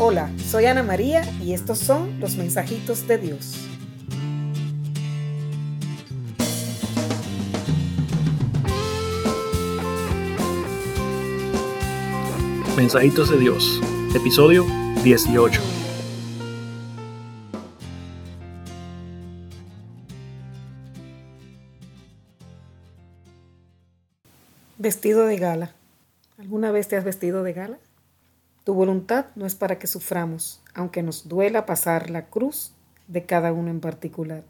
Hola, soy Ana María y estos son los mensajitos de Dios. Mensajitos de Dios, episodio 18. Vestido de gala. ¿Alguna vez te has vestido de gala? Tu voluntad no es para que suframos, aunque nos duela pasar la cruz de cada uno en particular.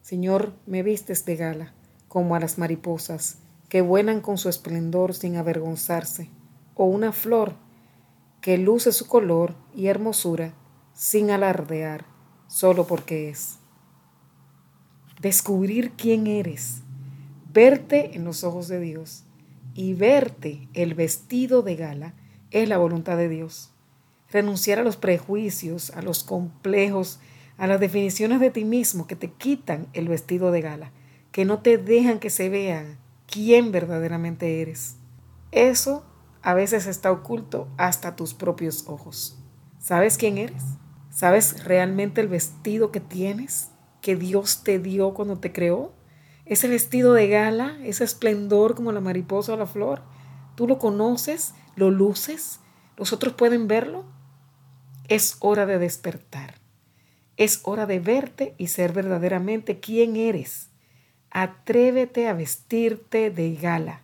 Señor, me vistes de gala, como a las mariposas, que vuelan con su esplendor sin avergonzarse, o una flor que luce su color y hermosura sin alardear, solo porque es. Descubrir quién eres, verte en los ojos de Dios y verte el vestido de gala es la voluntad de Dios. Renunciar a los prejuicios, a los complejos, a las definiciones de ti mismo que te quitan el vestido de gala, que no te dejan que se vea quién verdaderamente eres. Eso a veces está oculto hasta tus propios ojos. ¿Sabes quién eres? ¿Sabes realmente el vestido que tienes, que Dios te dio cuando te creó? Ese vestido de gala, ese esplendor como la mariposa o la flor, ¿tú lo conoces? ¿Lo luces? ¿Los otros pueden verlo? Es hora de despertar. Es hora de verte y ser verdaderamente quién eres. Atrévete a vestirte de gala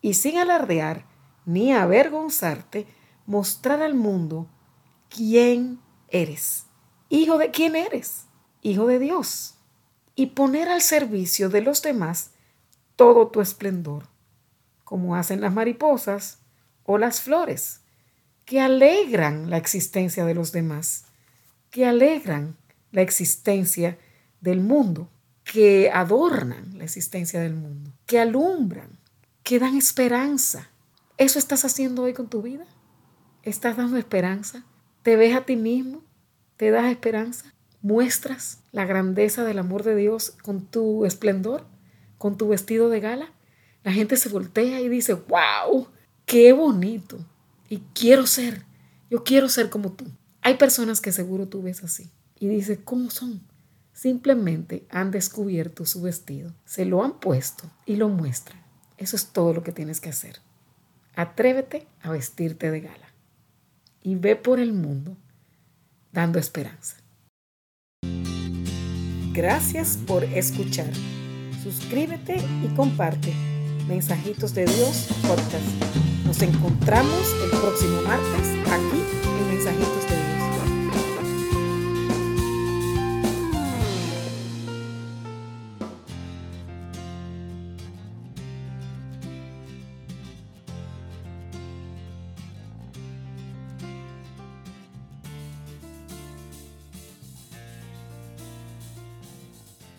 y sin alardear ni avergonzarte, mostrar al mundo quién eres. Hijo de quién eres. Hijo de Dios. Y poner al servicio de los demás todo tu esplendor, como hacen las mariposas o las flores, que alegran la existencia de los demás, que alegran la existencia del mundo, que adornan la existencia del mundo, que alumbran, que dan esperanza. ¿Eso estás haciendo hoy con tu vida? ¿Estás dando esperanza? ¿Te ves a ti mismo? ¿Te das esperanza? ¿Muestras la grandeza del amor de Dios con tu esplendor? ¿Con tu vestido de gala? La gente se voltea y dice, wow, qué bonito. Y quiero ser, yo quiero ser como tú. Hay personas que seguro tú ves así y dices, ¿cómo son? Simplemente han descubierto su vestido, se lo han puesto y lo muestran. Eso es todo lo que tienes que hacer. Atrévete a vestirte de gala y ve por el mundo dando esperanza. Gracias por escuchar. Suscríbete y comparte. Mensajitos de Dios Podcast. Nos encontramos el próximo martes aquí en Mensajitos